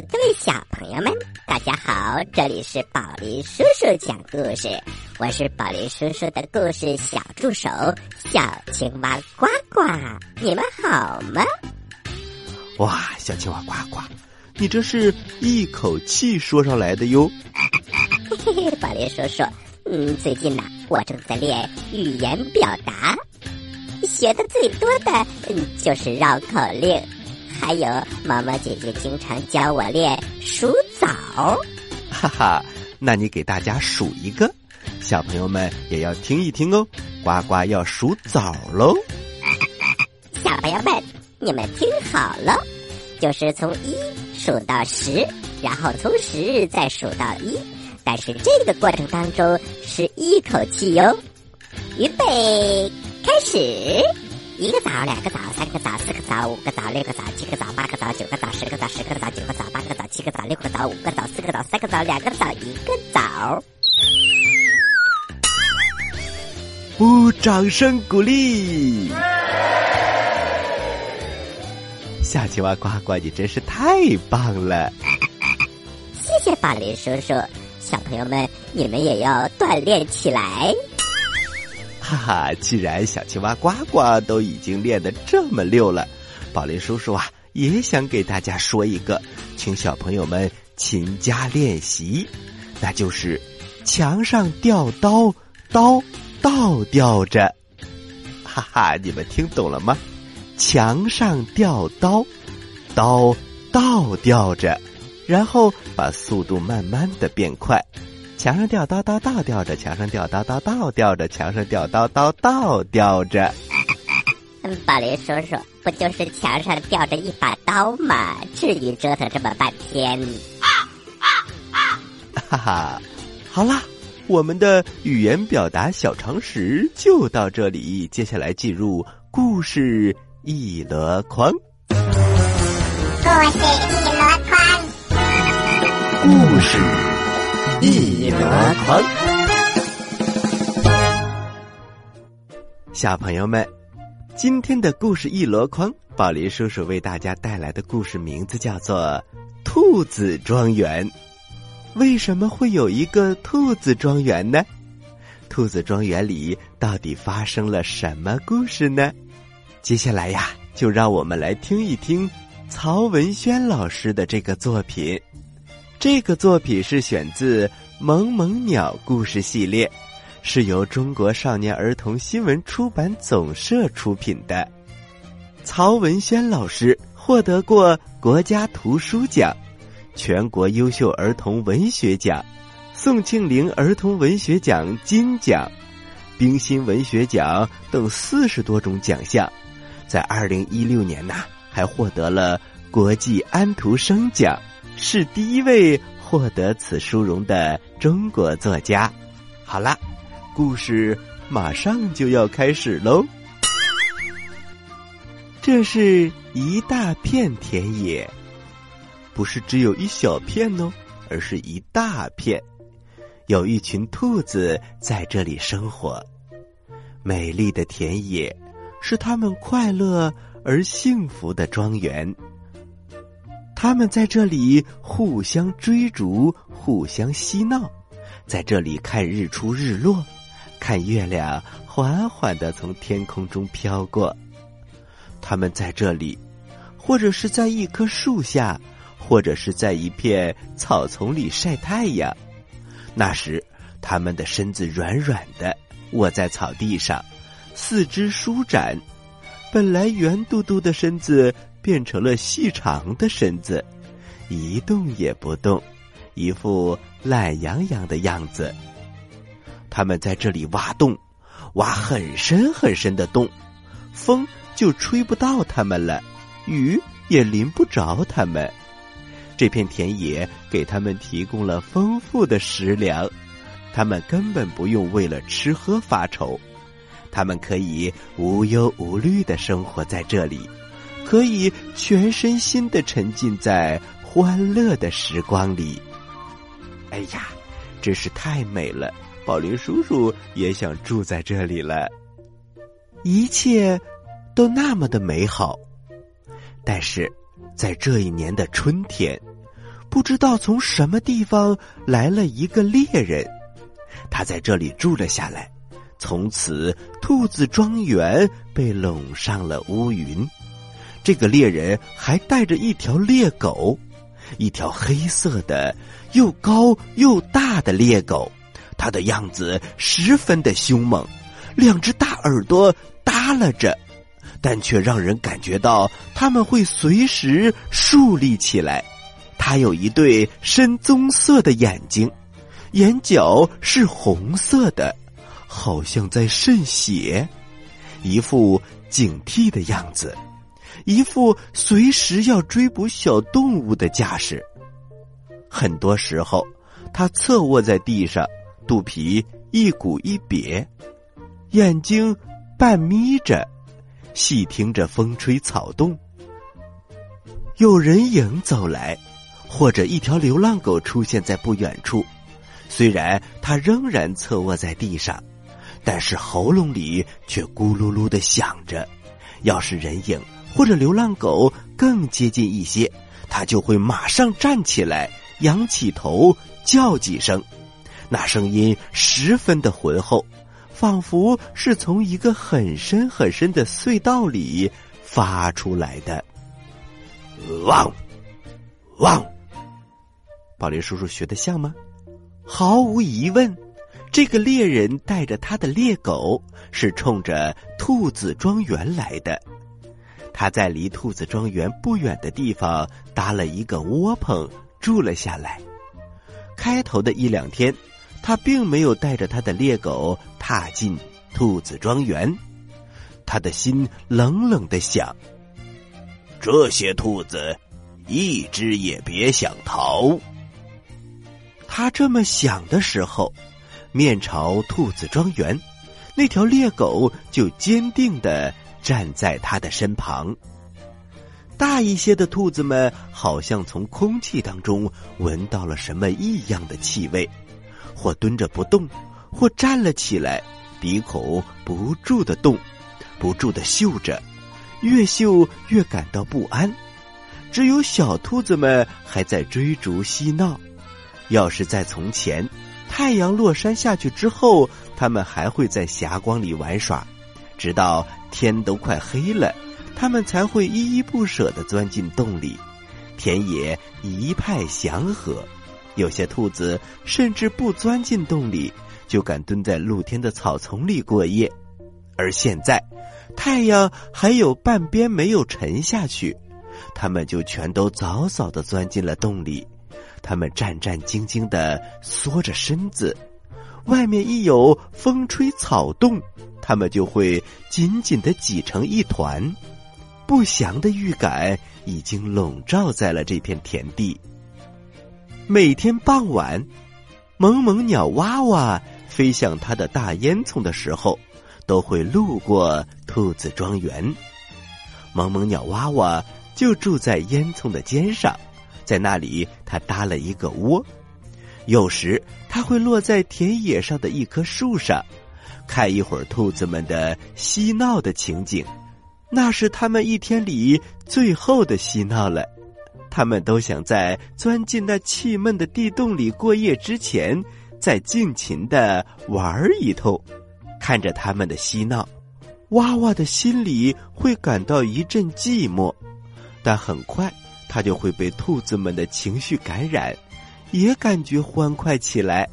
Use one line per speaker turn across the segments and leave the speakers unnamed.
各位小朋友们，大家好！这里是宝林叔叔讲故事，我是宝林叔叔的故事小助手小青蛙呱呱，你们好吗？
哇，小青蛙呱呱，你这是一口气说上来的哟！
嘿嘿，宝林叔叔，嗯，最近呢，我正在练语言表达，学的最多的嗯就是绕口令。还有，毛毛姐姐经常教我练数枣。
哈哈，那你给大家数一个，小朋友们也要听一听哦。呱呱要数枣喽。
小朋友们，你们听好了，就是从一数到十，然后从十再数到一，但是这个过程当中是一口气哟。预备，开始。一个枣，两个枣，三个枣，四个枣，五个枣，六个枣，七个枣，八个枣，九个枣，十个枣，十个枣，九个枣，八个枣，七个枣，六个枣，五个枣，四个枣，三个枣，两个枣，一个枣。
呜，掌声鼓励！小青蛙呱呱，你真是太棒了！
谢谢宝林叔叔，小朋友们，你们也要锻炼起来。
哈哈，既然小青蛙呱呱都已经练得这么溜了，宝林叔叔啊也想给大家说一个，请小朋友们勤加练习，那就是墙上吊刀，刀倒吊着。哈哈，你们听懂了吗？墙上吊刀，刀倒吊着，然后把速度慢慢的变快。墙上吊刀刀倒吊着，墙上吊刀刀倒吊着，墙上吊刀刀倒吊着。
嗯，宝林叔叔，不就是墙上吊着一把刀吗？至于折腾这么半天？
啊啊啊哈哈，好啦，我们的语言表达小常识就到这里，接下来进入故事一箩筐。故
事一箩筐。
故事。一箩筐，小朋友们，今天的故事一箩筐，宝林叔叔为大家带来的故事名字叫做《兔子庄园》。为什么会有一个兔子庄园呢？兔子庄园里到底发生了什么故事呢？接下来呀，就让我们来听一听曹文轩老师的这个作品。这个作品是选自《萌萌鸟故事系列》，是由中国少年儿童新闻出版总社出品的。曹文轩老师获得过国家图书奖、全国优秀儿童文学奖、宋庆龄儿童文学奖金奖、冰心文学奖等四十多种奖项。在二零一六年呐，还获得了国际安徒生奖。是第一位获得此殊荣的中国作家。好了，故事马上就要开始喽。这是一大片田野，不是只有一小片哦，而是一大片。有一群兔子在这里生活。美丽的田野是他们快乐而幸福的庄园。他们在这里互相追逐，互相嬉闹，在这里看日出日落，看月亮缓缓的从天空中飘过。他们在这里，或者是在一棵树下，或者是在一片草丛里晒太阳。那时，他们的身子软软的，卧在草地上，四肢舒展，本来圆嘟嘟的身子。变成了细长的身子，一动也不动，一副懒洋洋的样子。他们在这里挖洞，挖很深很深的洞，风就吹不到他们了，雨也淋不着他们。这片田野给他们提供了丰富的食粮，他们根本不用为了吃喝发愁，他们可以无忧无虑的生活在这里。可以全身心的沉浸在欢乐的时光里。哎呀，真是太美了！宝林叔叔也想住在这里了。一切都那么的美好，但是在这一年的春天，不知道从什么地方来了一个猎人，他在这里住了下来。从此，兔子庄园被笼上了乌云。这个猎人还带着一条猎狗，一条黑色的、又高又大的猎狗，它的样子十分的凶猛，两只大耳朵耷拉着。但却让人感觉到他们会随时竖立起来。它有一对深棕色的眼睛，眼角是红色的，好像在渗血，一副警惕的样子，一副随时要追捕小动物的架势。很多时候，它侧卧在地上，肚皮一鼓一瘪，眼睛半眯着。细听着风吹草动，有人影走来，或者一条流浪狗出现在不远处。虽然它仍然侧卧在地上，但是喉咙里却咕噜噜的响着。要是人影或者流浪狗更接近一些，它就会马上站起来，仰起头叫几声，那声音十分的浑厚。仿佛是从一个很深很深的隧道里发出来的。汪，汪！宝林叔叔学的像吗？毫无疑问，这个猎人带着他的猎狗是冲着兔子庄园来的。他在离兔子庄园不远的地方搭了一个窝棚，住了下来。开头的一两天。他并没有带着他的猎狗踏进兔子庄园，他的心冷冷的想：这些兔子一只也别想逃。他这么想的时候，面朝兔子庄园，那条猎狗就坚定的站在他的身旁。大一些的兔子们好像从空气当中闻到了什么异样的气味。或蹲着不动，或站了起来，鼻孔不住的动，不住的嗅着，越嗅越感到不安。只有小兔子们还在追逐嬉闹。要是在从前，太阳落山下去之后，它们还会在霞光里玩耍，直到天都快黑了，它们才会依依不舍的钻进洞里。田野一派祥和。有些兔子甚至不钻进洞里，就敢蹲在露天的草丛里过夜。而现在，太阳还有半边没有沉下去，它们就全都早早的钻进了洞里。它们战战兢兢的缩着身子，外面一有风吹草动，它们就会紧紧的挤成一团。不祥的预感已经笼罩在了这片田地。每天傍晚，萌萌鸟娃娃飞向它的大烟囱的时候，都会路过兔子庄园。萌萌鸟娃娃就住在烟囱的尖上，在那里它搭了一个窝。有时，它会落在田野上的一棵树上，看一会儿兔子们的嬉闹的情景。那是它们一天里最后的嬉闹了。他们都想在钻进那气闷的地洞里过夜之前，再尽情的玩一通。看着他们的嬉闹，娃娃的心里会感到一阵寂寞，但很快他就会被兔子们的情绪感染，也感觉欢快起来。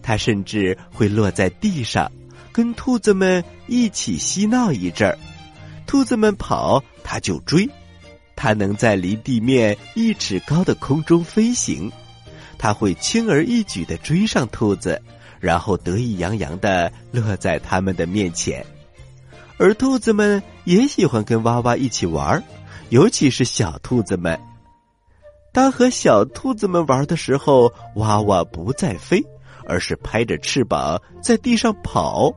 它甚至会落在地上，跟兔子们一起嬉闹一阵儿。兔子们跑，它就追。它能在离地面一尺高的空中飞行，它会轻而易举的追上兔子，然后得意洋洋的落在他们的面前。而兔子们也喜欢跟娃娃一起玩，尤其是小兔子们。当和小兔子们玩的时候，娃娃不再飞，而是拍着翅膀在地上跑，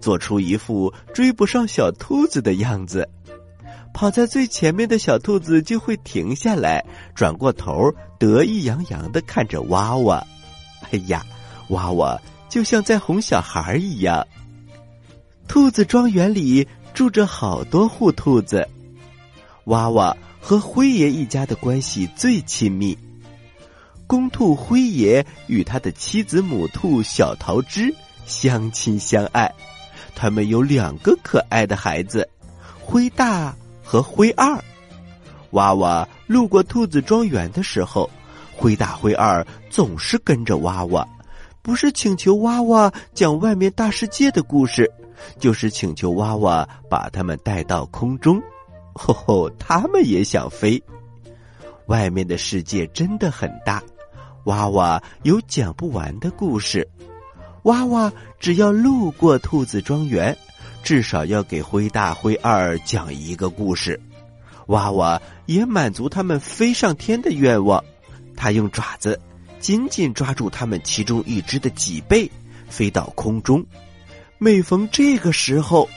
做出一副追不上小兔子的样子。跑在最前面的小兔子就会停下来，转过头，得意洋洋的看着娃娃。哎呀，娃娃就像在哄小孩一样。兔子庄园里住着好多户兔子，娃娃和辉爷一家的关系最亲密。公兔辉爷与他的妻子母兔小桃枝相亲相爱，他们有两个可爱的孩子，灰大和灰二。娃娃路过兔子庄园的时候，灰大灰二总是跟着娃娃，不是请求娃娃讲外面大世界的故事，就是请求娃娃把他们带到空中。吼吼，他们也想飞。外面的世界真的很大，娃娃有讲不完的故事。娃娃只要路过兔子庄园，至少要给灰大灰二讲一个故事。娃娃也满足他们飞上天的愿望。他用爪子紧紧抓住他们其中一只的脊背，飞到空中。每逢这个时候，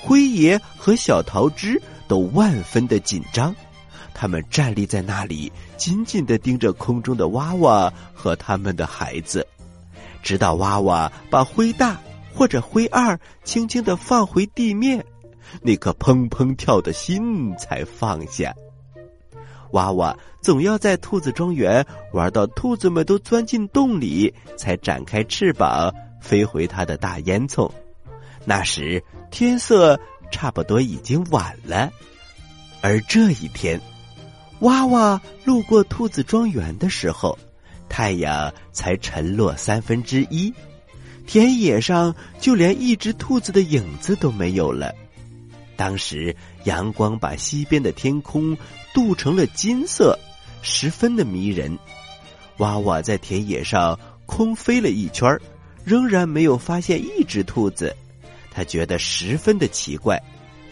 灰爷和小桃枝。都万分的紧张，他们站立在那里，紧紧的盯着空中的娃娃和他们的孩子，直到娃娃把灰大或者灰二轻轻的放回地面，那颗砰砰跳的心才放下。娃娃总要在兔子庄园玩到兔子们都钻进洞里，才展开翅膀飞回他的大烟囱。那时天色。差不多已经晚了，而这一天，娃娃路过兔子庄园的时候，太阳才沉落三分之一，田野上就连一只兔子的影子都没有了。当时阳光把西边的天空镀成了金色，十分的迷人。娃娃在田野上空飞了一圈，仍然没有发现一只兔子。他觉得十分的奇怪，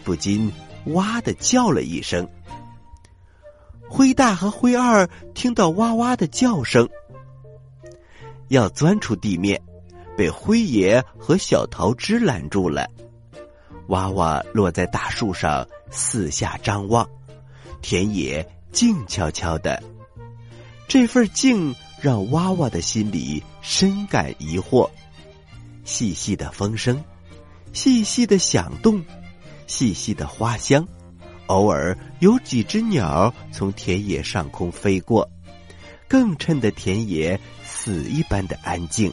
不禁哇的叫了一声。灰大和灰二听到哇哇的叫声，要钻出地面，被灰爷和小桃枝拦住了。娃娃落在大树上，四下张望，田野静悄悄的。这份静让娃娃的心里深感疑惑。细细的风声。细细的响动，细细的花香，偶尔有几只鸟从田野上空飞过，更衬得田野死一般的安静。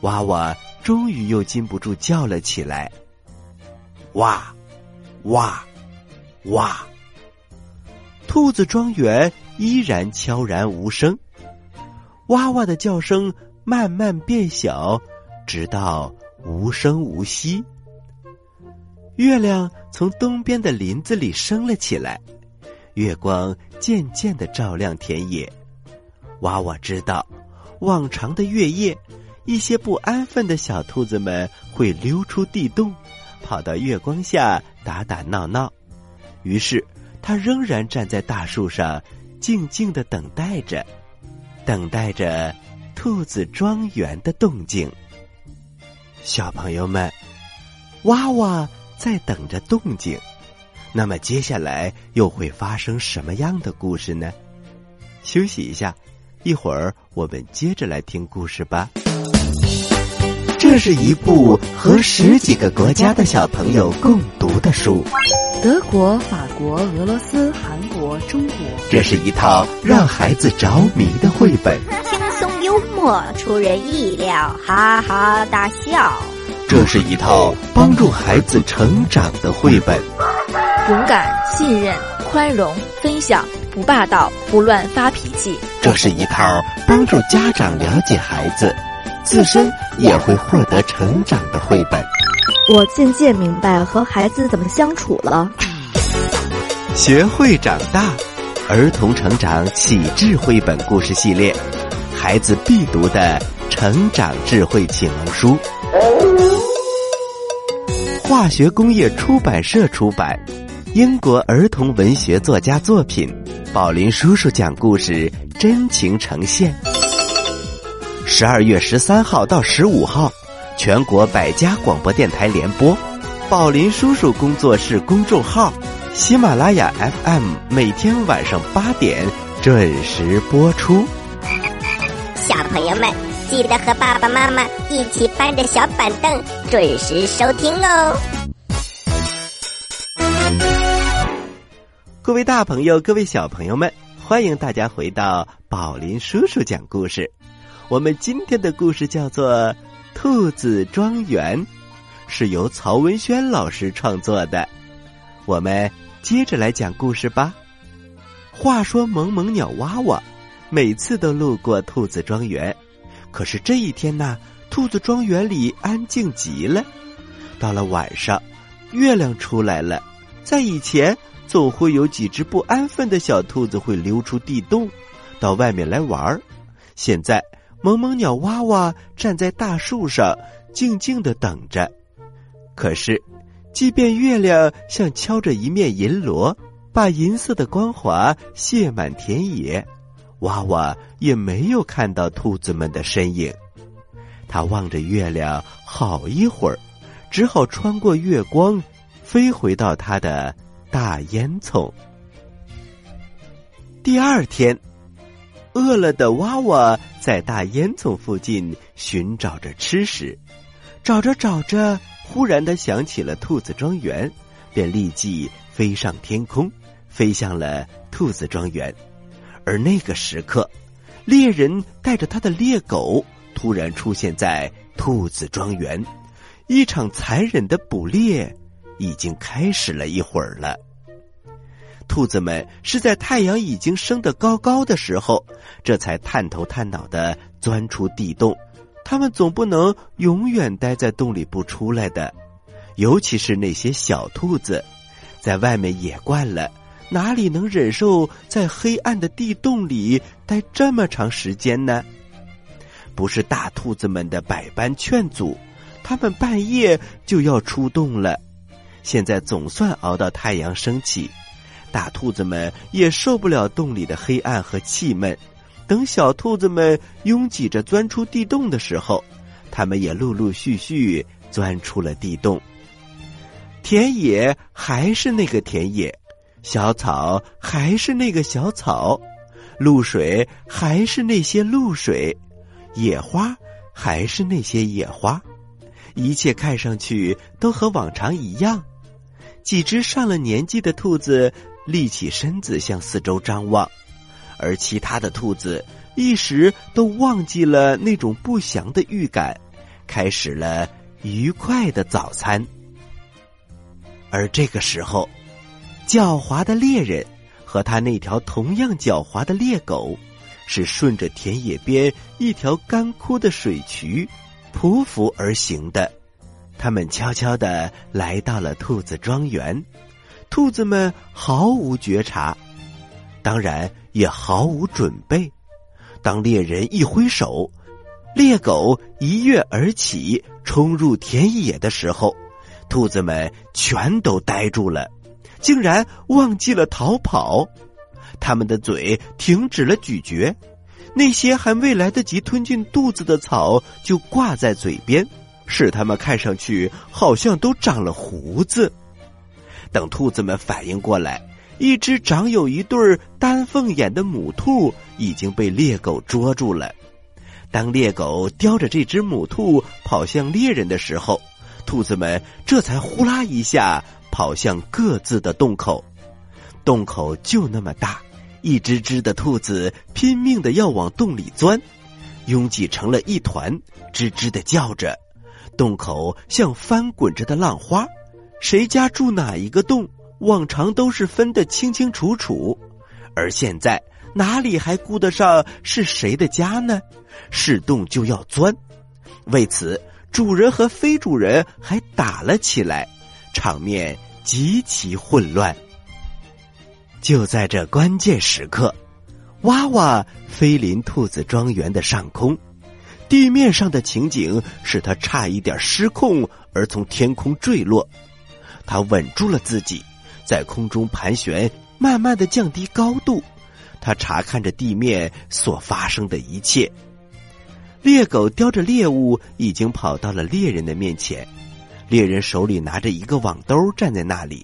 娃娃终于又禁不住叫了起来：“哇，哇，哇！”兔子庄园依然悄然无声，哇哇的叫声慢慢变小，直到。无声无息，月亮从东边的林子里升了起来，月光渐渐的照亮田野。娃娃知道，往常的月夜，一些不安分的小兔子们会溜出地洞，跑到月光下打打闹闹。于是，他仍然站在大树上，静静的等待着，等待着兔子庄园的动静。小朋友们，娃娃在等着动静。那么接下来又会发生什么样的故事呢？休息一下，一会儿我们接着来听故事吧。这是一部和十几个国家的小朋友共读的书。
德国、法国、俄罗斯、韩国、中国。
这是一套让孩子着迷的绘本。
幽默出人意料，哈哈大笑。
这是一套帮助孩子成长的绘本。
勇敢、信任、宽容、分享，不霸道，不乱发脾气。
这是一套帮助家长了解孩子，自身也会获得成长的绘本。
我渐渐明白和孩子怎么相处了。
学会长大，儿童成长启智绘本故事系列。孩子必读的成长智慧启蒙书，化学工业出版社出版，英国儿童文学作家作品，宝林叔叔讲故事，真情呈现。十二月十三号到十五号，全国百家广播电台联播，宝林叔叔工作室公众号，喜马拉雅 FM 每天晚上八点准时播出。
小朋友们，记得和爸爸妈妈一起搬着小板凳，准时收听哦。
各位大朋友，各位小朋友们，欢迎大家回到宝林叔叔讲故事。我们今天的故事叫做《兔子庄园》，是由曹文轩老师创作的。我们接着来讲故事吧。话说，萌萌鸟娃娃每次都路过兔子庄园，可是这一天呢，兔子庄园里安静极了。到了晚上，月亮出来了，在以前。总会有几只不安分的小兔子会溜出地洞，到外面来玩儿。现在，萌萌鸟娃娃站在大树上，静静的等着。可是，即便月亮像敲着一面银锣，把银色的光华泻满田野，娃娃也没有看到兔子们的身影。他望着月亮好一会儿，只好穿过月光，飞回到他的。大烟囱。第二天，饿了的娃娃在大烟囱附近寻找着吃食，找着找着，忽然的想起了兔子庄园，便立即飞上天空，飞向了兔子庄园。而那个时刻，猎人带着他的猎狗突然出现在兔子庄园，一场残忍的捕猎。已经开始了一会儿了。兔子们是在太阳已经升得高高的时候，这才探头探脑的钻出地洞。它们总不能永远待在洞里不出来的，尤其是那些小兔子，在外面野惯了，哪里能忍受在黑暗的地洞里待这么长时间呢？不是大兔子们的百般劝阻，它们半夜就要出洞了。现在总算熬到太阳升起，大兔子们也受不了洞里的黑暗和气闷。等小兔子们拥挤着钻出地洞的时候，它们也陆陆续续钻出了地洞。田野还是那个田野，小草还是那个小草，露水还是那些露水，野花还是那些野花，一切看上去都和往常一样。几只上了年纪的兔子立起身子向四周张望，而其他的兔子一时都忘记了那种不祥的预感，开始了愉快的早餐。而这个时候，狡猾的猎人和他那条同样狡猾的猎狗，是顺着田野边一条干枯的水渠匍匐而行的。他们悄悄的来到了兔子庄园，兔子们毫无觉察，当然也毫无准备。当猎人一挥手，猎狗一跃而起，冲入田野的时候，兔子们全都呆住了，竟然忘记了逃跑。他们的嘴停止了咀嚼，那些还未来得及吞进肚子的草就挂在嘴边。使它们看上去好像都长了胡子。等兔子们反应过来，一只长有一对丹凤眼的母兔已经被猎狗捉住了。当猎狗叼着这只母兔跑向猎人的时候，兔子们这才呼啦一下跑向各自的洞口。洞口就那么大，一只只的兔子拼命的要往洞里钻，拥挤成了一团，吱吱的叫着。洞口像翻滚着的浪花，谁家住哪一个洞，往常都是分得清清楚楚，而现在哪里还顾得上是谁的家呢？是洞就要钻，为此主人和非主人还打了起来，场面极其混乱。就在这关键时刻，娃娃飞临兔子庄园的上空。地面上的情景使他差一点失控，而从天空坠落。他稳住了自己，在空中盘旋，慢慢的降低高度。他查看着地面所发生的一切。猎狗叼着猎物，已经跑到了猎人的面前。猎人手里拿着一个网兜，站在那里。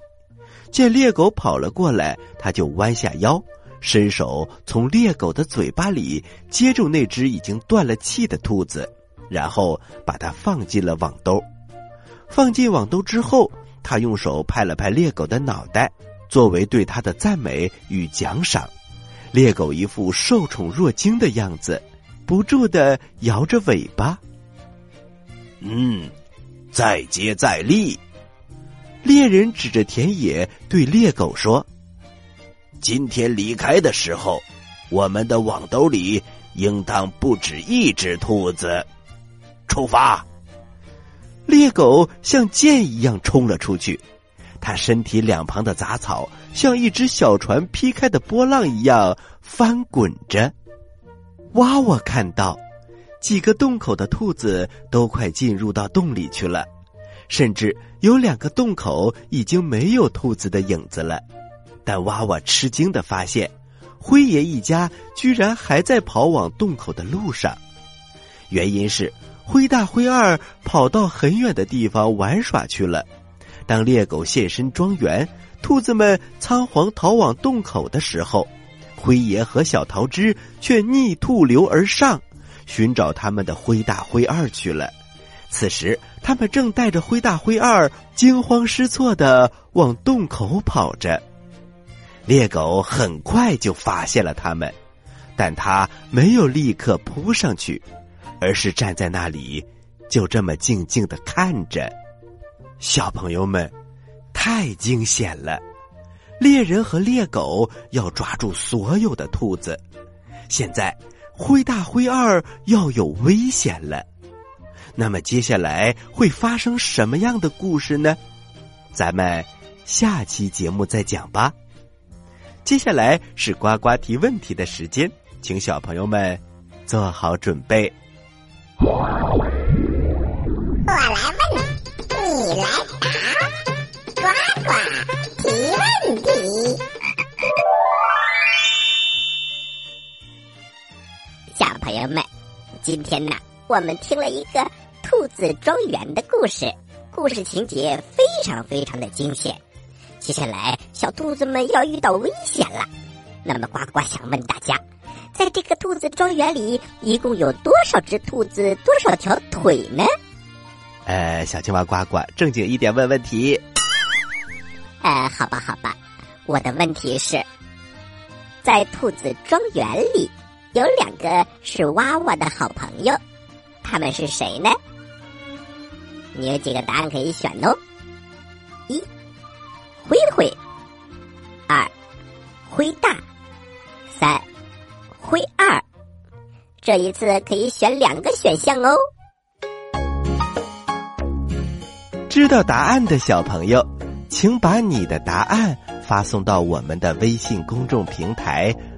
见猎狗跑了过来，他就弯下腰。伸手从猎狗的嘴巴里接住那只已经断了气的兔子，然后把它放进了网兜。放进网兜之后，他用手拍了拍猎狗的脑袋，作为对他的赞美与奖赏。猎狗一副受宠若惊的样子，不住的摇着尾巴。
嗯，再接再厉。
猎人指着田野对猎狗说：“
今天离开的时候，我们的网兜里应当不止一只兔子。出发！”
猎狗像箭一样冲了出去，它身体两旁的杂草像一只小船劈开的波浪一样翻滚着。哇哇看到，几个洞口的兔子都快进入到洞里去了。甚至有两个洞口已经没有兔子的影子了，但娃娃吃惊的发现，辉爷一家居然还在跑往洞口的路上。原因是灰大灰二跑到很远的地方玩耍去了。当猎狗现身庄园，兔子们仓皇逃往洞口的时候，灰爷和小桃枝却逆兔流而上，寻找他们的灰大灰二去了。此时，他们正带着灰大灰二惊慌失措的往洞口跑着。猎狗很快就发现了他们，但他没有立刻扑上去，而是站在那里，就这么静静的看着。小朋友们，太惊险了！猎人和猎狗要抓住所有的兔子，现在灰大灰二要有危险了。那么接下来会发生什么样的故事呢？咱们下期节目再讲吧。接下来是呱呱提问题的时间，请小朋友们做好准备。
我来问，你你来答，呱呱提问题。
友们，今天呢，我们听了一个。兔子庄园的故事，故事情节非常非常的惊险。接下来，小兔子们要遇到危险了。那么，呱呱想问大家，在这个兔子庄园里，一共有多少只兔子，多少条腿呢？
呃，小青蛙呱呱，正经一点问问题。
呃，好吧，好吧，我的问题是，在兔子庄园里，有两个是娃娃的好朋友，他们是谁呢？你有几个答案可以选哦？一，灰灰；二，灰大；三，灰二。这一次可以选两个选项哦。
知道答案的小朋友，请把你的答案发送到我们的微信公众平台“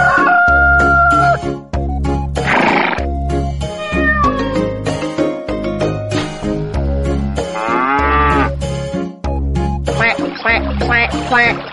plant.